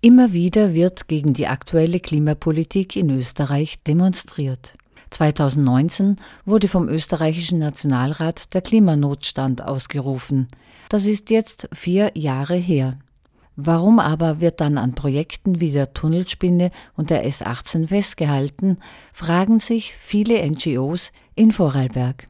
Immer wieder wird gegen die aktuelle Klimapolitik in Österreich demonstriert. 2019 wurde vom österreichischen Nationalrat der Klimanotstand ausgerufen. Das ist jetzt vier Jahre her. Warum aber wird dann an Projekten wie der Tunnelspinne und der S18 festgehalten, fragen sich viele NGOs in Vorarlberg.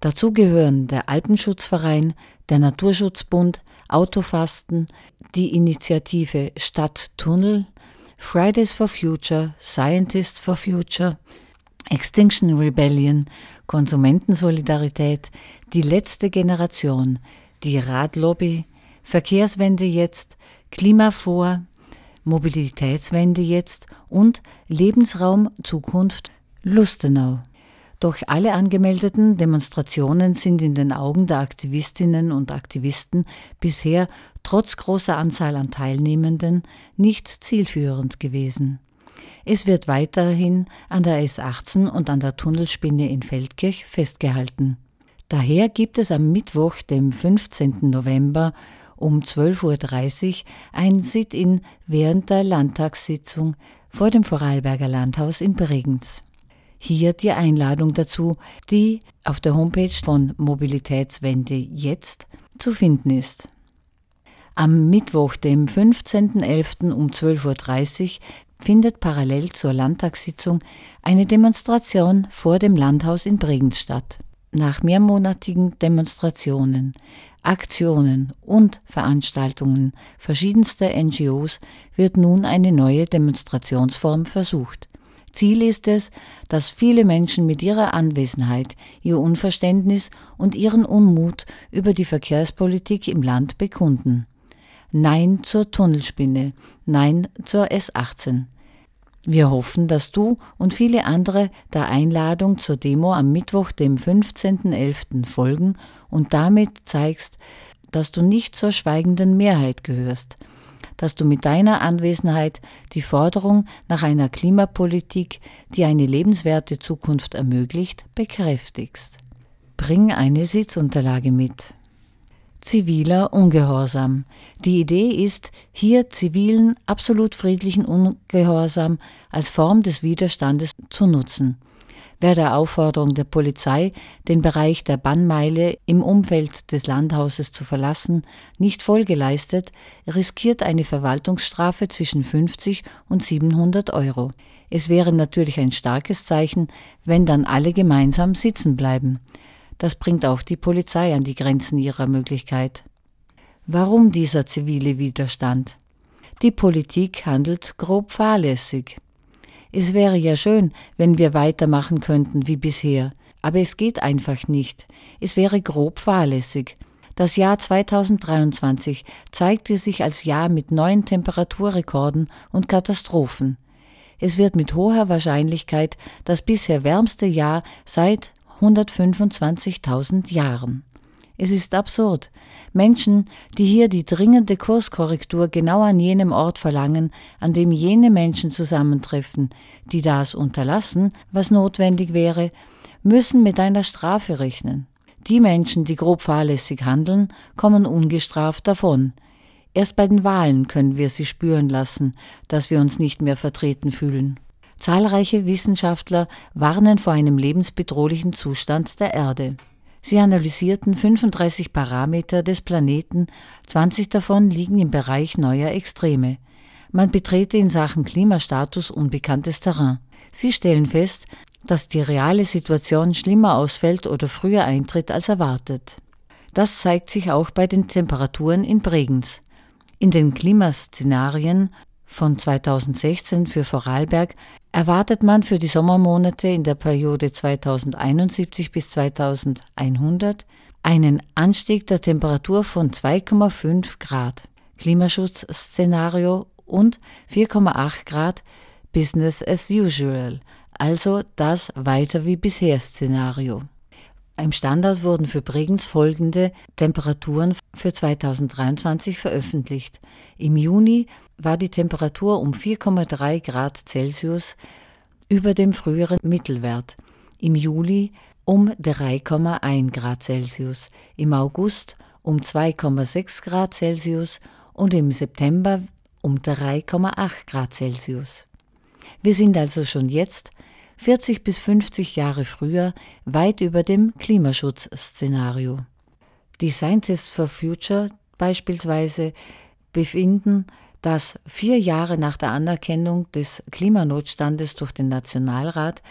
Dazu gehören der Alpenschutzverein, der Naturschutzbund, Autofasten, die Initiative Stadttunnel, Fridays for Future, Scientists for Future, Extinction Rebellion, Konsumentensolidarität, die letzte Generation, die Radlobby, Verkehrswende jetzt, Klimavor, Mobilitätswende jetzt und Lebensraum Zukunft Lustenau. Doch alle angemeldeten Demonstrationen sind in den Augen der Aktivistinnen und Aktivisten bisher trotz großer Anzahl an Teilnehmenden nicht zielführend gewesen. Es wird weiterhin an der S18 und an der Tunnelspinne in Feldkirch festgehalten. Daher gibt es am Mittwoch, dem 15. November um 12.30 Uhr ein Sit-in während der Landtagssitzung vor dem Vorarlberger Landhaus in Bregenz. Hier die Einladung dazu, die auf der Homepage von Mobilitätswende jetzt zu finden ist. Am Mittwoch, dem 15.11. um 12.30 Uhr findet parallel zur Landtagssitzung eine Demonstration vor dem Landhaus in Bregenz statt. Nach mehrmonatigen Demonstrationen, Aktionen und Veranstaltungen verschiedenster NGOs wird nun eine neue Demonstrationsform versucht. Ziel ist es, dass viele Menschen mit ihrer Anwesenheit ihr Unverständnis und ihren Unmut über die Verkehrspolitik im Land bekunden. Nein zur Tunnelspinne, Nein zur S18. Wir hoffen, dass du und viele andere der Einladung zur Demo am Mittwoch, dem 15.11. folgen und damit zeigst, dass du nicht zur schweigenden Mehrheit gehörst – dass du mit deiner Anwesenheit die Forderung nach einer Klimapolitik, die eine lebenswerte Zukunft ermöglicht, bekräftigst. Bring eine Sitzunterlage mit. Ziviler Ungehorsam. Die Idee ist, hier zivilen, absolut friedlichen Ungehorsam als Form des Widerstandes zu nutzen. Wer der Aufforderung der Polizei, den Bereich der Bannmeile im Umfeld des Landhauses zu verlassen, nicht Folge leistet, riskiert eine Verwaltungsstrafe zwischen 50 und 700 Euro. Es wäre natürlich ein starkes Zeichen, wenn dann alle gemeinsam sitzen bleiben. Das bringt auch die Polizei an die Grenzen ihrer Möglichkeit. Warum dieser zivile Widerstand? Die Politik handelt grob fahrlässig. Es wäre ja schön, wenn wir weitermachen könnten wie bisher, aber es geht einfach nicht. Es wäre grob fahrlässig. Das Jahr 2023 zeigte sich als Jahr mit neuen Temperaturrekorden und Katastrophen. Es wird mit hoher Wahrscheinlichkeit das bisher wärmste Jahr seit 125.000 Jahren. Es ist absurd. Menschen, die hier die dringende Kurskorrektur genau an jenem Ort verlangen, an dem jene Menschen zusammentreffen, die das unterlassen, was notwendig wäre, müssen mit einer Strafe rechnen. Die Menschen, die grob fahrlässig handeln, kommen ungestraft davon. Erst bei den Wahlen können wir sie spüren lassen, dass wir uns nicht mehr vertreten fühlen. Zahlreiche Wissenschaftler warnen vor einem lebensbedrohlichen Zustand der Erde. Sie analysierten 35 Parameter des Planeten, 20 davon liegen im Bereich neuer Extreme. Man betrete in Sachen Klimastatus unbekanntes Terrain. Sie stellen fest, dass die reale Situation schlimmer ausfällt oder früher eintritt als erwartet. Das zeigt sich auch bei den Temperaturen in Bregenz. In den Klimaszenarien von 2016 für Vorarlberg erwartet man für die Sommermonate in der Periode 2071 bis 2100 einen Anstieg der Temperatur von 2,5 Grad, Klimaschutzszenario und 4,8 Grad Business as usual, also das weiter wie bisher Szenario. Im Standard wurden für Bregenz folgende Temperaturen für 2023 veröffentlicht. Im Juni war die Temperatur um 4,3 Grad Celsius über dem früheren Mittelwert, im Juli um 3,1 Grad Celsius, im August um 2,6 Grad Celsius und im September um 3,8 Grad Celsius. Wir sind also schon jetzt 40 bis 50 Jahre früher weit über dem Klimaschutzszenario. Die Scientists for Future beispielsweise befinden, dass vier Jahre nach der Anerkennung des Klimanotstandes durch den Nationalrat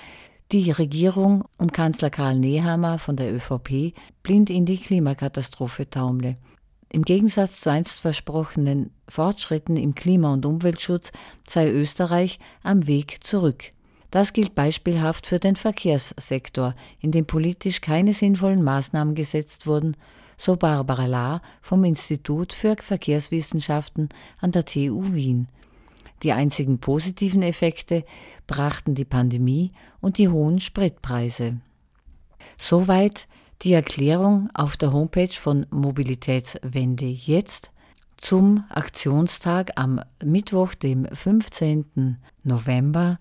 die Regierung um Kanzler Karl Nehammer von der ÖVP blind in die Klimakatastrophe taumle. Im Gegensatz zu einst versprochenen Fortschritten im Klima- und Umweltschutz sei Österreich am Weg zurück. Das gilt beispielhaft für den Verkehrssektor, in dem politisch keine sinnvollen Maßnahmen gesetzt wurden, so Barbara Lahr vom Institut für Verkehrswissenschaften an der TU Wien. Die einzigen positiven Effekte brachten die Pandemie und die hohen Spritpreise. Soweit die Erklärung auf der Homepage von Mobilitätswende jetzt zum Aktionstag am Mittwoch, dem 15. November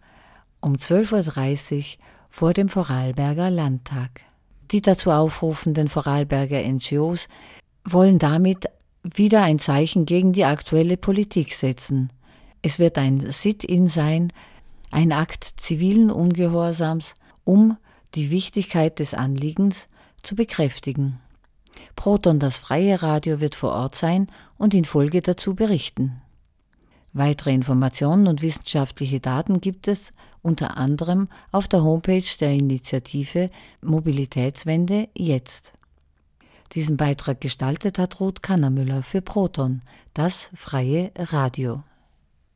um 12.30 Uhr vor dem Vorarlberger Landtag. Die dazu aufrufenden Vorarlberger NGOs wollen damit wieder ein Zeichen gegen die aktuelle Politik setzen. Es wird ein Sit-in sein, ein Akt zivilen Ungehorsams, um die Wichtigkeit des Anliegens zu bekräftigen. Proton, das freie Radio, wird vor Ort sein und in Folge dazu berichten. Weitere Informationen und wissenschaftliche Daten gibt es unter anderem auf der Homepage der Initiative Mobilitätswende jetzt. Diesen Beitrag gestaltet hat Ruth Kannermüller für Proton, das freie Radio.